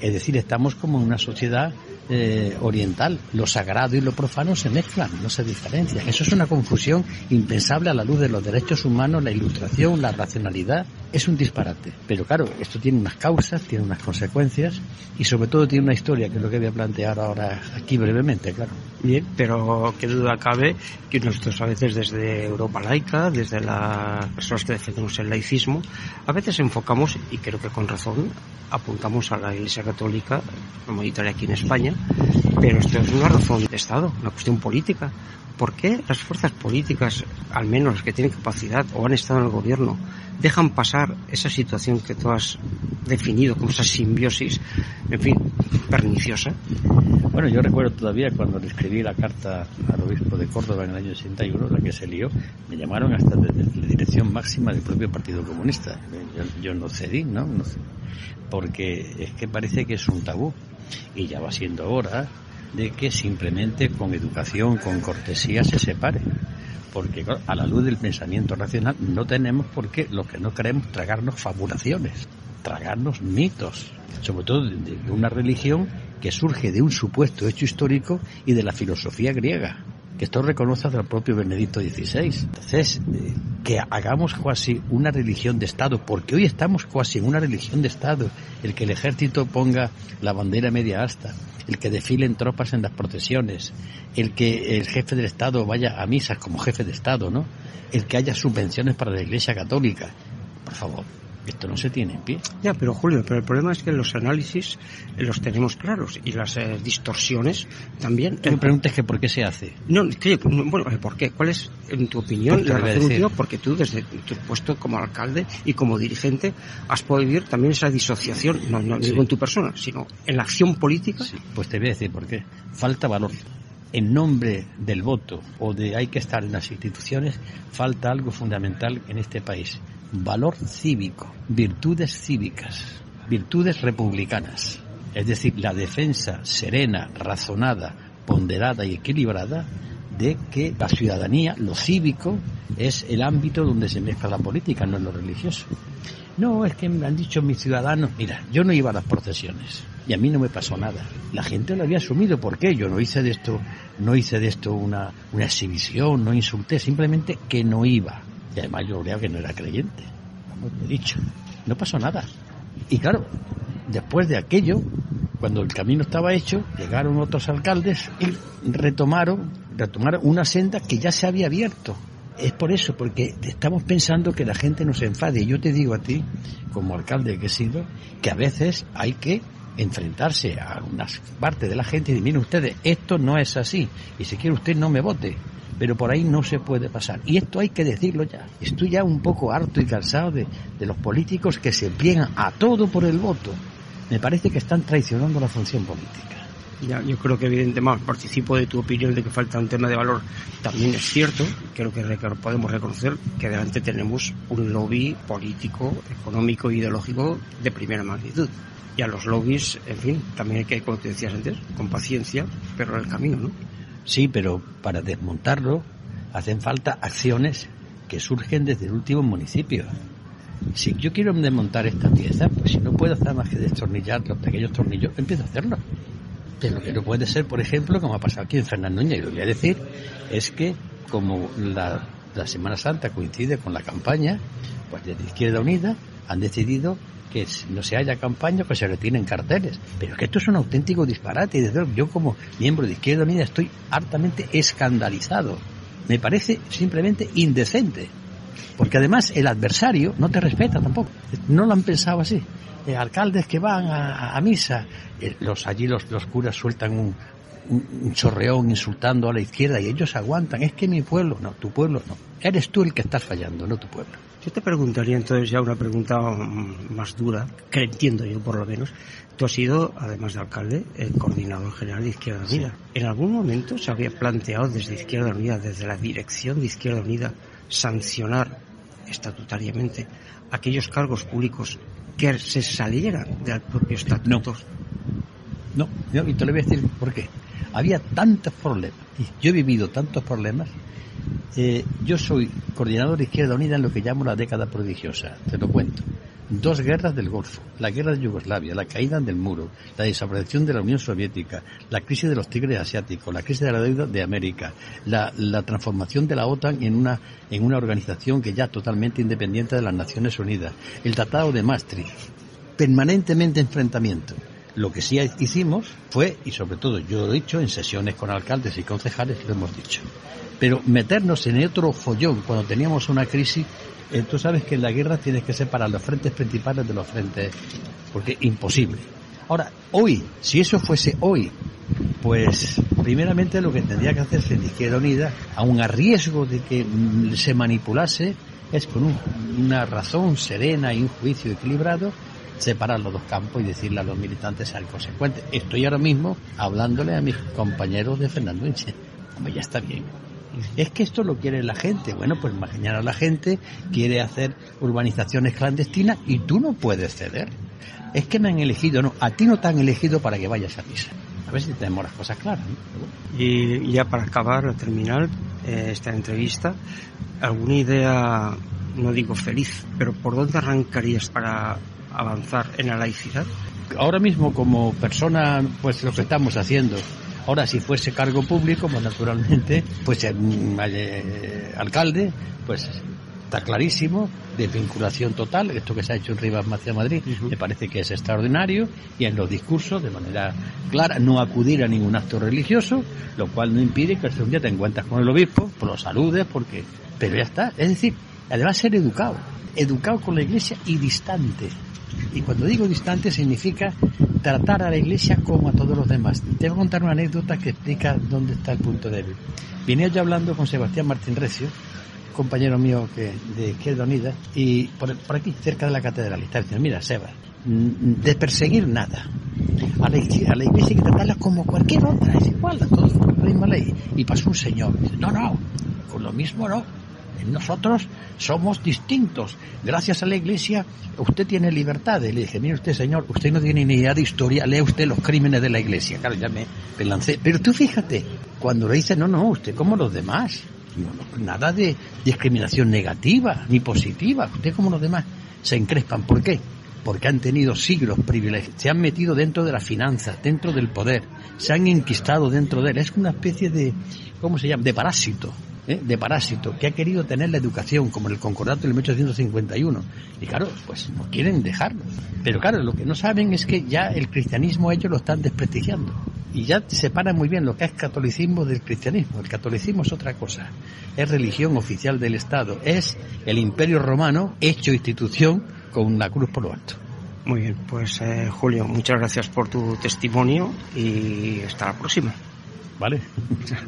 Es decir, estamos como en una sociedad eh, oriental. Lo sagrado y lo profano se mezclan, no se diferencian. Eso es una confusión impensable a la luz de los derechos humanos, la ilustración, la racionalidad. Es un disparate. Pero claro, esto tiene unas causas, tiene unas consecuencias y sobre todo tiene una historia, que es lo que voy a plantear ahora aquí brevemente, claro. Bien, pero qué duda cabe que nosotros a veces desde Europa laica, desde las personas que defendemos el laicismo, a veces enfocamos, y creo que con razón, apuntamos a la Iglesia Católica, como aquí en España, pero esto es una razón de Estado, una cuestión política. ¿Por qué las fuerzas políticas, al menos las que tienen capacidad o han estado en el gobierno, dejan pasar esa situación que tú has definido como esa simbiosis, en fin, perniciosa? Bueno, yo recuerdo todavía cuando le escribí la carta al obispo de Córdoba en el año 81, la que se lió, me llamaron hasta desde la dirección máxima del propio Partido Comunista. Yo, no cedí, ¿no? no porque es que parece que es un tabú y ya va siendo hora de que simplemente con educación, con cortesía se separe. Porque a la luz del pensamiento racional no tenemos por qué, lo que no queremos, tragarnos fabulaciones, tragarnos mitos, sobre todo de una religión que surge de un supuesto hecho histórico y de la filosofía griega esto reconoce al propio Benedicto XVI. Entonces, eh, que hagamos casi una religión de Estado, porque hoy estamos casi en una religión de Estado, el que el ejército ponga la bandera media asta, el que desfilen tropas en las procesiones, el que el jefe del Estado vaya a misas como jefe de Estado, ¿no? El que haya subvenciones para la Iglesia Católica. Por favor, esto no se tiene en pie. Ya, pero Julio, pero el problema es que los análisis los tenemos claros y las eh, distorsiones también. Tú me preguntas que por qué se hace. No, bueno, eh, ¿por qué? ¿Cuál es, en tu opinión, la razón Porque tú, desde tu puesto como alcalde y como dirigente, has podido vivir también esa disociación, no, no digo en tu persona, sino en la acción política. Pues te voy a decir por qué. Falta valor en nombre del voto o de hay que estar en las instituciones, falta algo fundamental en este país valor cívico, virtudes cívicas, virtudes republicanas, es decir, la defensa serena, razonada, ponderada y equilibrada de que la ciudadanía, lo cívico, es el ámbito donde se mezcla la política, no es lo religioso. No, es que me han dicho mis ciudadanos, mira, yo no iba a las procesiones y a mí no me pasó nada. La gente lo había asumido, ¿por qué? Yo no hice de esto, no hice de esto una, una exhibición, no insulté, simplemente que no iba. Y además yo creo que no era creyente, como he dicho. No pasó nada. Y claro, después de aquello, cuando el camino estaba hecho, llegaron otros alcaldes y retomaron, retomaron una senda que ya se había abierto. Es por eso, porque estamos pensando que la gente nos enfade. Y yo te digo a ti, como alcalde que he sido, que a veces hay que enfrentarse a una parte de la gente y decir, miren ustedes, esto no es así. Y si quiere usted no me vote pero por ahí no se puede pasar. Y esto hay que decirlo ya. Estoy ya un poco harto y cansado de, los políticos que se pliegan a todo por el voto. Me parece que están traicionando la función política. Ya, yo creo que evidentemente participo de tu opinión de que falta un tema de valor. También es cierto, creo que podemos reconocer que delante tenemos un lobby político, económico e ideológico de primera magnitud. Y a los lobbies, en fin, también hay que, como antes, con paciencia, pero en el camino, ¿no? Sí, pero para desmontarlo hacen falta acciones que surgen desde el último municipio. Si yo quiero desmontar esta pieza, pues si no puedo hacer más que destornillar los pequeños tornillos, empiezo a hacerlo. Pero lo que no puede ser, por ejemplo, como ha pasado aquí en Fernandoña, y lo voy a decir, es que como la, la Semana Santa coincide con la campaña, pues desde Izquierda Unida han decidido que no se haya campaña, que se retiren carteles. Pero que esto es un auténtico disparate. Y desde yo como miembro de Izquierda Unida estoy hartamente escandalizado. Me parece simplemente indecente. Porque además el adversario no te respeta tampoco. No lo han pensado así. Eh, alcaldes que van a, misa, eh, los allí los, los curas sueltan un, un chorreón insultando a la izquierda y ellos aguantan. Es que mi pueblo, no, tu pueblo no. Eres tú el que estás fallando, no tu pueblo. Yo te preguntaría entonces ya una pregunta más dura, que entiendo yo por lo menos. Tú has sido, además de alcalde, el coordinador general de Izquierda Unida. ¿En algún momento se había planteado desde Izquierda Unida, desde la dirección de Izquierda Unida, sancionar estatutariamente aquellos cargos públicos que se salieran del propio estatuto? No, no, y te lo voy a decir por qué. Había tantos problemas, y yo he vivido tantos problemas eh, yo soy coordinador de Izquierda Unida en lo que llamo la década prodigiosa, te lo cuento. Dos guerras del Golfo, la guerra de Yugoslavia, la caída del muro, la desaparición de la Unión Soviética, la crisis de los tigres asiáticos, la crisis de la deuda de América, la, la transformación de la OTAN en una, en una organización que ya totalmente independiente de las Naciones Unidas, el Tratado de Maastricht, permanentemente enfrentamiento. Lo que sí hicimos fue, y sobre todo yo lo he dicho, en sesiones con alcaldes y concejales lo hemos dicho, pero meternos en otro follón cuando teníamos una crisis, eh, tú sabes que en la guerra tienes que separar los frentes principales de los frentes, porque imposible. Ahora, hoy, si eso fuese hoy, pues primeramente lo que tendría que hacerse en Izquierda Unida, aun a riesgo de que mm, se manipulase, es con una razón serena y un juicio equilibrado, separar los dos campos y decirle a los militantes ser consecuentes. Estoy ahora mismo hablándole a mis compañeros de Fernando Inche. Como ya está bien. Es que esto lo quiere la gente. Bueno, pues mañana la gente quiere hacer urbanizaciones clandestinas y tú no puedes ceder. Es que me han elegido, no, a ti no te han elegido para que vayas a misa. A ver si tenemos las cosas claras. Y ya para acabar, terminar eh, esta entrevista, ¿alguna idea, no digo feliz, pero por dónde arrancarías para avanzar en la laicidad? Ahora mismo como persona, pues lo que estamos haciendo, Ahora, si fuese cargo público, pues naturalmente, pues el mm, eh, alcalde, pues está clarísimo, de vinculación total, esto que se ha hecho en Rivas Macia Madrid, me parece que es extraordinario, y en los discursos, de manera clara, no acudir a ningún acto religioso, lo cual no impide que un día te encuentres con el obispo, pues lo saludes, porque, pero ya está, es decir, además ser educado, educado con la iglesia y distante. Y cuando digo distante significa tratar a la iglesia como a todos los demás. Te voy a contar una anécdota que explica dónde está el punto débil. Vine yo hablando con Sebastián Martín Recio, compañero mío que, de Izquierda Unida, y por, aquí, cerca de la catedral, y está diciendo, mira, Seba, de perseguir nada. A la, iglesia hay que tratarla como cualquier otra, es igual, todos por la misma ley. Y pasó un señor, no, no, con lo mismo no, nosotros somos distintos. Gracias a la Iglesia usted tiene libertad. Y le dije, mire usted, señor, usted no tiene ni idea de historia, lee usted los crímenes de la Iglesia. Claro, ya me, lancé. Pero tú fíjate, cuando le dice, no, no, usted como los demás. nada de discriminación negativa ni positiva. Usted como los demás se encrespan. ¿Por qué? Porque han tenido siglos privilegios, se han metido dentro de la finanza, dentro del poder, se han enquistado dentro de él. Es una especie de, ¿cómo se llama?, de parásito ¿eh? de parásito que ha querido tener la educación, como en el concordato del 1851. Y claro, pues no quieren dejarlo. Pero claro, lo que no saben es que ya el cristianismo ellos lo están desprestigiando. Y ya separan muy bien lo que es catolicismo del cristianismo. El catolicismo es otra cosa. Es religión oficial del Estado. Es el imperio romano hecho institución con la cruz por lo alto. Muy bien, pues eh, Julio, muchas gracias por tu testimonio y hasta la próxima. Vale. <laughs> muchas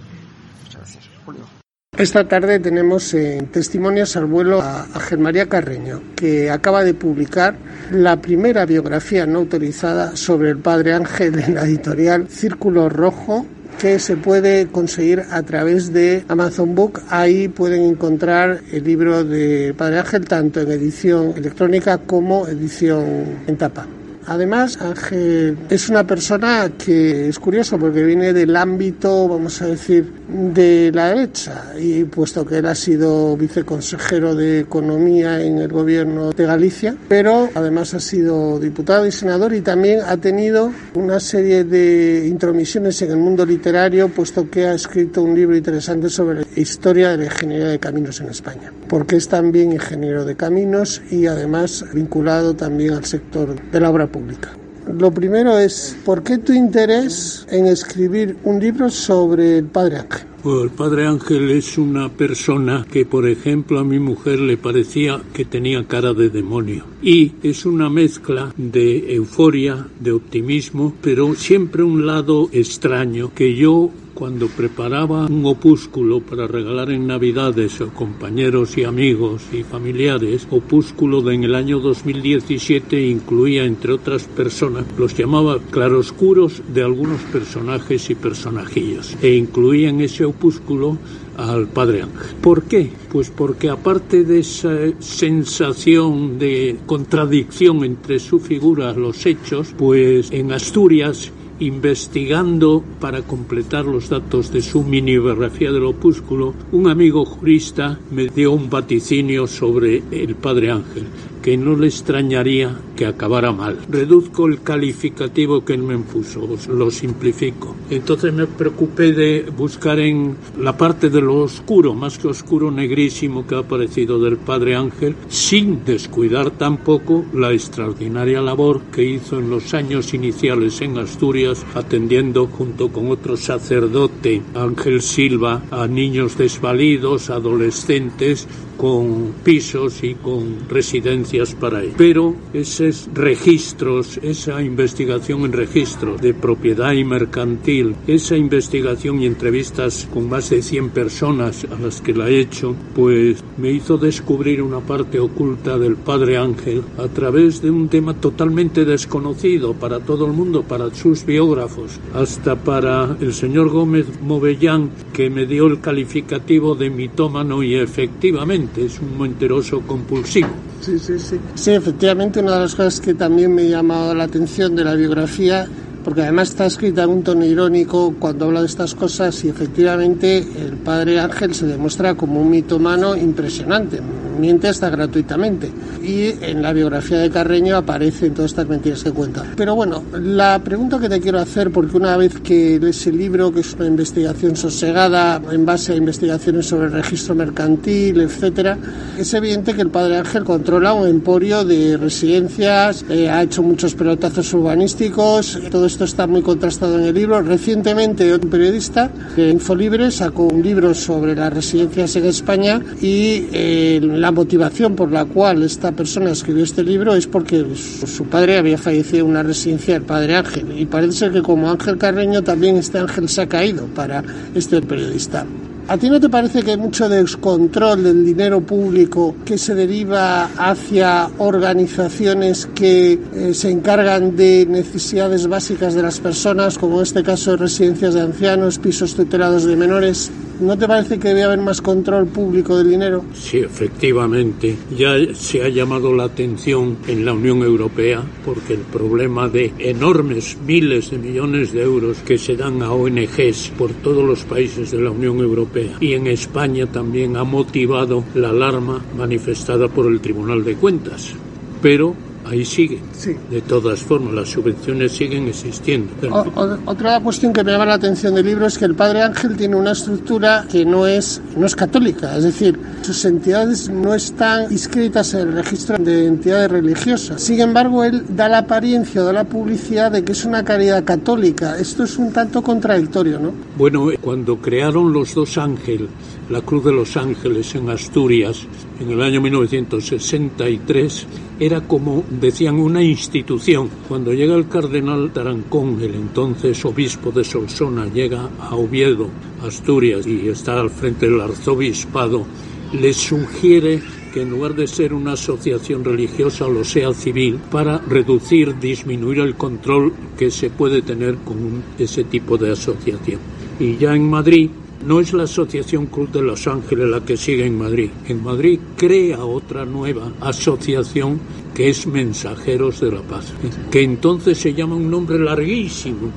gracias, Julio. Esta tarde tenemos en testimonios al vuelo a, a María Carreño, que acaba de publicar la primera biografía no autorizada sobre el Padre Ángel en la editorial Círculo Rojo que se puede conseguir a través de Amazon Book. Ahí pueden encontrar el libro de Padre Ángel tanto en edición electrónica como edición en tapa. Además, Ángel es una persona que es curioso porque viene del ámbito, vamos a decir, de la derecha. Y puesto que él ha sido viceconsejero de Economía en el gobierno de Galicia, pero además ha sido diputado y senador y también ha tenido una serie de intromisiones en el mundo literario, puesto que ha escrito un libro interesante sobre la historia de la ingeniería de caminos en España, porque es también ingeniero de caminos y además vinculado también al sector de la obra Lo primero es, ¿por qué tu interés en escribir un libro sobre el Padre Ángel? el Padre Ángel es una persona que, por ejemplo, a mi mujer le parecía que tenía cara de demonio. Y es una mezcla de euforia, de optimismo, pero siempre un lado extraño que yo cuando preparaba un opúsculo para regalar en Navidades a compañeros y amigos y familiares, opúsculo de en el año 2017 incluía, entre otras personas, los llamaba claroscuros de algunos personajes y personajillos, e incluía en ese opúsculo al Padre Ángel. ¿Por qué? Pues porque aparte de esa sensación de contradicción entre su figura los hechos, pues en Asturias investigando para completar los datos de su mini biografía del opúsculo, un amigo jurista me dio un vaticinio sobre el Padre Ángel que no le extrañaría que acabara mal. Reduzco el calificativo que él me impuso, lo simplifico. Entonces me preocupé de buscar en la parte de lo oscuro, más que oscuro negrísimo que ha aparecido del Padre Ángel, sin descuidar tampoco la extraordinaria labor que hizo en los años iniciales en Asturias, atendiendo junto con otro sacerdote, Ángel Silva, a niños desvalidos, adolescentes, con pisos y con residencias para ellos. Pero esos registros, esa investigación en registros de propiedad y mercantil, esa investigación y entrevistas con más de 100 personas a las que la he hecho, pues me hizo descubrir una parte oculta del Padre Ángel a través de un tema totalmente desconocido para todo el mundo, para sus biógrafos, hasta para el señor Gómez Movellán, que me dio el calificativo de mitómano y efectivamente es un menteroso compulsivo. Sí, sí, sí. Sí, efectivamente, una de las cosas que también me ha llamado la atención de la biografía porque además está escrita en un tono irónico cuando habla de estas cosas y efectivamente el padre Ángel se demuestra como un mitomano impresionante, miente hasta gratuitamente. Y en la biografía de Carreño aparecen todas estas mentiras que cuenta. Pero bueno, la pregunta que te quiero hacer, porque una vez que lees el libro, que es una investigación sosegada en base a investigaciones sobre el registro mercantil, etcétera, es evidente que el padre Ángel controla un emporio de residencias, eh, ha hecho muchos pelotazos urbanísticos, todo esto está muy contrastado en el libro. Recientemente un periodista de Infolibre sacó un libro sobre las residencias en España y eh, la motivación por la cual esta persona escribió este libro es porque su, padre había fallecido en una residencia del padre Ángel y parece que como Ángel Carreño también este ángel se ha caído para este periodista. ¿A ti no te parece que hay mucho descontrol del dinero público que se deriva hacia organizaciones que eh, se encargan de necesidades básicas de las personas, como en este caso de residencias de ancianos, pisos tutelados de menores? ¿No te parece que debe haber más control público del dinero? Sí, efectivamente. Ya se ha llamado la atención en la Unión Europea porque el problema de enormes miles de millones de euros que se dan a ONGs por todos los países de la Unión Europea y en España también ha motivado la alarma manifestada por el Tribunal de Cuentas. Pero ahí sigue. De todas formas, las subvenciones siguen existiendo. otra cuestión que me llama la atención del libro es que el Padre Ángel tiene una estructura que no es, no es católica, es decir, sus entidades no están inscritas en el registro de entidades religiosas. Sin embargo, él da la apariencia, da la publicidad de que es una caridad católica. Esto es un tanto contradictorio, ¿no? Bueno, cuando crearon los dos ángeles, la Cruz de los Ángeles en Asturias, en el año 1963, era como, decían, una institución. Cuando llega el cardenal Tarancón, el entonces obispo de Solsona, llega a Oviedo, Asturias, y está al frente del arzobispado, le sugiere que en lugar de ser una asociación religiosa lo sea civil para reducir, disminuir el control que se puede tener con ese tipo de asociación. Y ya en Madrid no es la Asociación Cruz de Los Ángeles la que sigue en Madrid. En Madrid crea otra nueva asociación que es Mensajeros de la Paz, que entonces se llama un nombre larguísimo,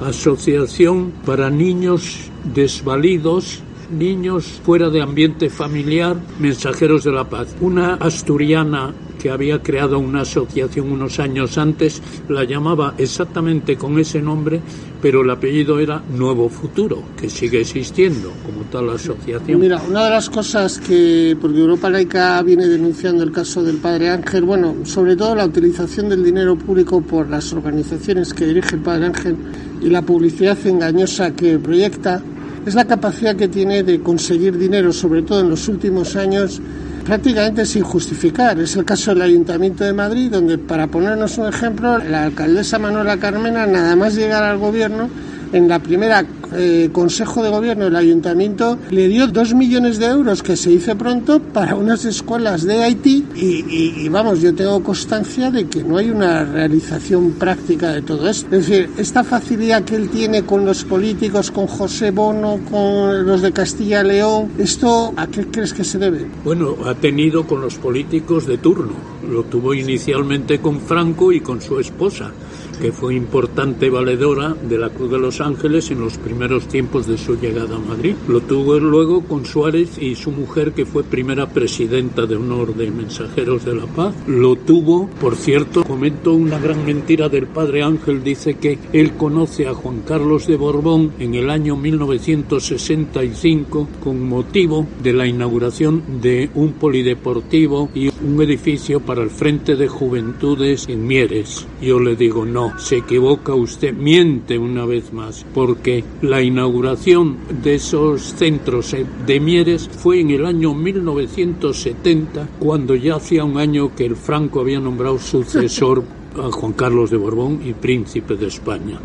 Asociación para Niños Desvalidos niños fuera de ambiente familiar, mensajeros de la paz. Una asturiana que había creado una asociación unos años antes, la llamaba exactamente con ese nombre, pero el apellido era Nuevo Futuro, que sigue existiendo como tal asociación. Mira, una de las cosas que, porque Europa Laica viene denunciando el caso del padre Ángel, bueno, sobre todo la utilización del dinero público por las organizaciones que dirige el padre Ángel y la publicidad engañosa que proyecta, es la capacidad que tiene de conseguir dinero, sobre todo en los últimos años, prácticamente sin justificar. Es el caso del Ayuntamiento de Madrid, donde, para ponernos un ejemplo, la alcaldesa Manuela Carmena, nada más llegar al gobierno, en la primera eh, Consejo de Gobierno del Ayuntamiento le dio dos millones de euros que se hizo pronto para unas escuelas de Haití y, y, vamos, yo tengo constancia de que no hay una realización práctica de todo esto. Es decir, esta facilidad que él tiene con los políticos, con José Bono, con los de Castilla y León, ¿esto a qué crees que se debe? Bueno, ha tenido con los políticos de turno. Lo tuvo inicialmente con Franco y con su esposa que fue importante valedora de la Cruz de los Ángeles en los primeros tiempos de su llegada a Madrid. Lo tuvo luego con Suárez y su mujer, que fue primera presidenta de honor de Mensajeros de la Paz. Lo tuvo, por cierto, comentó una gran mentira del padre Ángel, dice que él conoce a Juan Carlos de Borbón en el año 1965 con motivo de la inauguración de un polideportivo y un edificio para el Frente de Juventudes en Mieres. Yo le digo, no, se equivoca usted, miente una vez más, porque la inauguración de esos centros de Mieres fue en el año 1970, cuando ya hacía un año que el Franco había nombrado sucesor a Juan Carlos de Borbón y príncipe de España.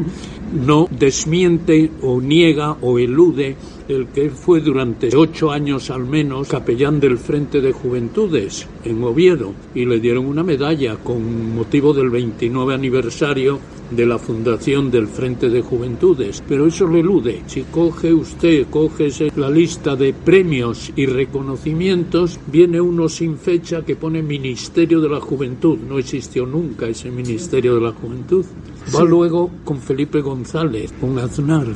No desmiente o niega o elude el que fue durante ocho años al menos capellán del Frente de Juventudes en Oviedo y le dieron una medalla con motivo del 29 aniversario de la fundación del Frente de Juventudes, pero eso le elude. Si coge usted, coge la lista de premios y reconocimientos, viene uno sin fecha que pone Ministerio de la Juventud. No existió nunca ese Ministerio de la Juventud. Va luego con Felipe González, con Aznar.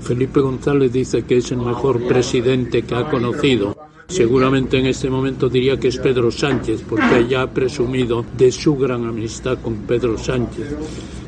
Felipe González dice que es el mejor presidente que ha conocido. Seguramente en este momento diría que es Pedro Sánchez, porque ya ha presumido de su gran amistad con Pedro Sánchez.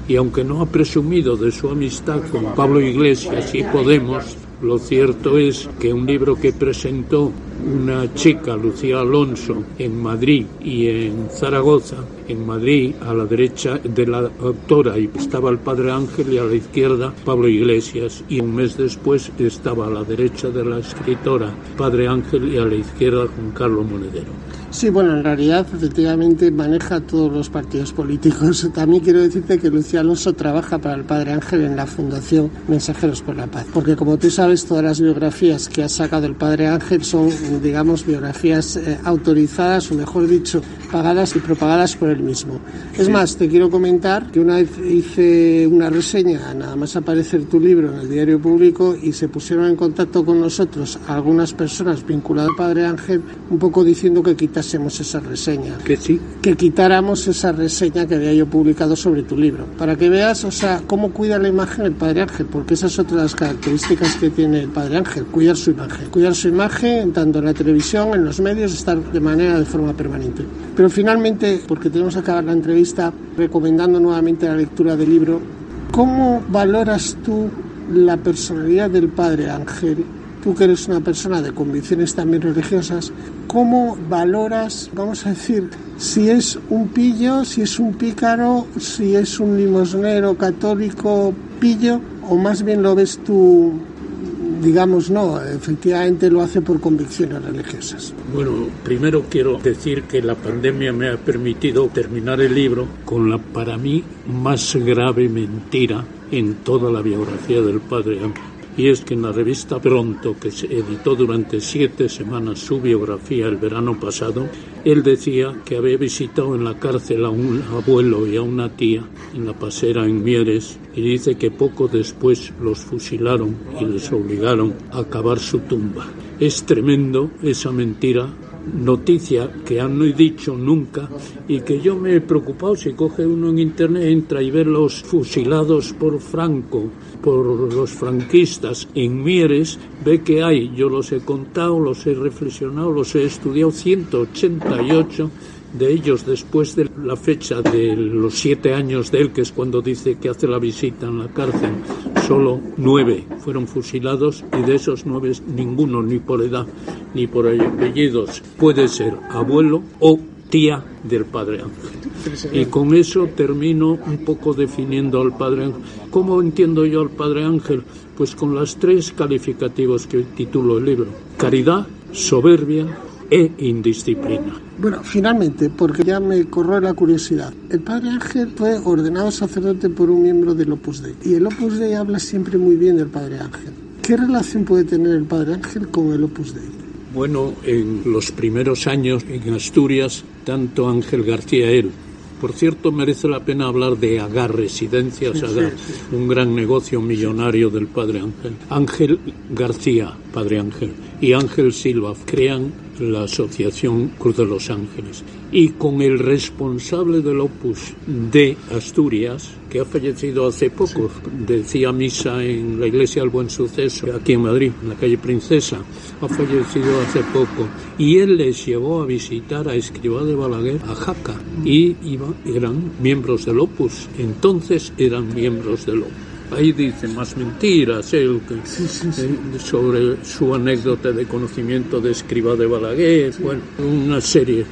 Y aunque no ha presumido de su amistad con Pablo Iglesias y Podemos, lo cierto es que un libro que presentó una chica, Lucía Alonso, en Madrid y en Zaragoza, en Madrid, a la derecha de la autora, y estaba el padre Ángel y a la izquierda Pablo Iglesias, y un mes después estaba a la derecha de la escritora padre Ángel y a la izquierda Juan Carlos Monedero. Sí, bueno, en realidad efectivamente maneja todos los partidos políticos. <laughs> También quiero decirte que Lucía Alonso trabaja para el Padre Ángel en la Fundación Mensajeros por la Paz, porque como tú sabes, todas las biografías que ha sacado el Padre Ángel son, digamos, biografías eh, autorizadas, o mejor dicho, pagadas y propagadas por él mismo. Es más, te quiero comentar que una vez hice una reseña, nada más aparecer tu libro en el diario público, y se pusieron en contacto con nosotros algunas personas vinculadas al Padre Ángel, un poco diciendo que quitásemos esa reseña. Que sí. Que quitáramos esa reseña que había yo publicado sobre tu libro. Para que veas, o sea, cómo cuida la imagen el Padre Ángel, porque esa es otra de las características que tiene el Padre Ángel, cuidar su imagen. Cuidar su imagen, tanto en la televisión, en los medios, estar de manera, de forma permanente. Pero finalmente, porque tenemos que acabar la entrevista recomendando nuevamente la lectura del libro, ¿cómo valoras tú la personalidad del Padre Ángel tú que eres una persona de convicciones también religiosas, ¿cómo valoras, vamos a decir, si es un pillo, si es un pícaro, si es un limosnero católico pillo, o más bien lo ves tú digamos, no, efectivamente lo hace por convicciones religiosas. Bueno, primero quiero decir que la pandemia me ha permitido terminar el libro con la para mí más grave mentira en toda la biografía del padre Ángel y es que en la revista Pronto, que se editó durante siete semanas su biografía el verano pasado, él decía que había visitado en la cárcel a un abuelo y a una tía en la pasera en Mieres y dice que poco después los fusilaron y les obligaron a cavar su tumba. Es tremendo esa mentira noticia que han no dicho nunca y que yo me he preocupado si coge uno en internet entra y ve los fusilados por Franco por los franquistas en Mieres ve que hay yo los he contado los he reflexionado los he estudiado 188 De ellos, después de la fecha de los siete años de él, que es cuando dice que hace la visita en la cárcel, solo nueve fueron fusilados y de esos nueve ninguno, ni por edad ni por apellidos, puede ser abuelo o tía del Padre Ángel. Y con eso termino un poco definiendo al Padre Ángel. ¿Cómo entiendo yo al Padre Ángel? Pues con las tres calificativos que titulo el libro. Caridad, soberbia e indisciplina. Bueno, finalmente, porque ya me corroe la curiosidad, el Padre Ángel fue ordenado sacerdote por un miembro del Opus Dei y el Opus Dei habla siempre muy bien del Padre Ángel. ¿Qué relación puede tener el Padre Ángel con el Opus Dei? Bueno, en los primeros años en Asturias, tanto Ángel García él. Por cierto, merece la pena hablar de Agar Residencias, Agar, un gran negocio millonario del padre Ángel. Ángel García, padre Ángel, y Ángel Silva crean la Asociación Cruz de los Ángeles. Y con el responsable del Opus de Asturias, que ha fallecido hace poco, decía misa en la Iglesia del Buen Suceso, aquí en Madrid, en la calle Princesa, ha fallecido hace poco. Y él les llevó a visitar a Escribá de Balaguer, a Jaca, y eran miembros del Opus. Entonces eran miembros del Opus. Ahí dice más mentiras él, eh, sobre su anécdota de conocimiento de escriba de Balaguer, bueno, una serie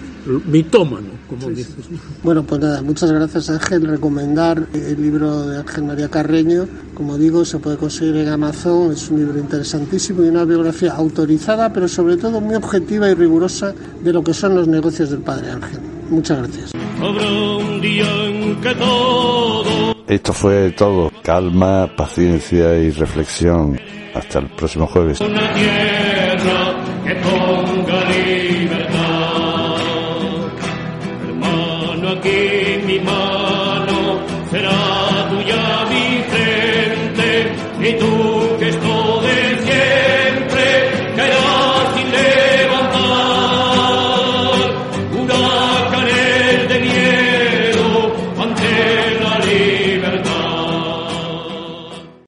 mitómano, como dices. Bueno, pues nada, muchas gracias Ángel. Recomendar el libro de Ángel María Carreño, como digo, se puede conseguir en Amazon, es un libro interesantísimo y una biografía autorizada, pero sobre todo muy objetiva y rigurosa de lo que son los negocios del Padre Ángel. Muchas gracias. Esto fue todo. Calma, paciencia y reflexión. Hasta el próximo jueves.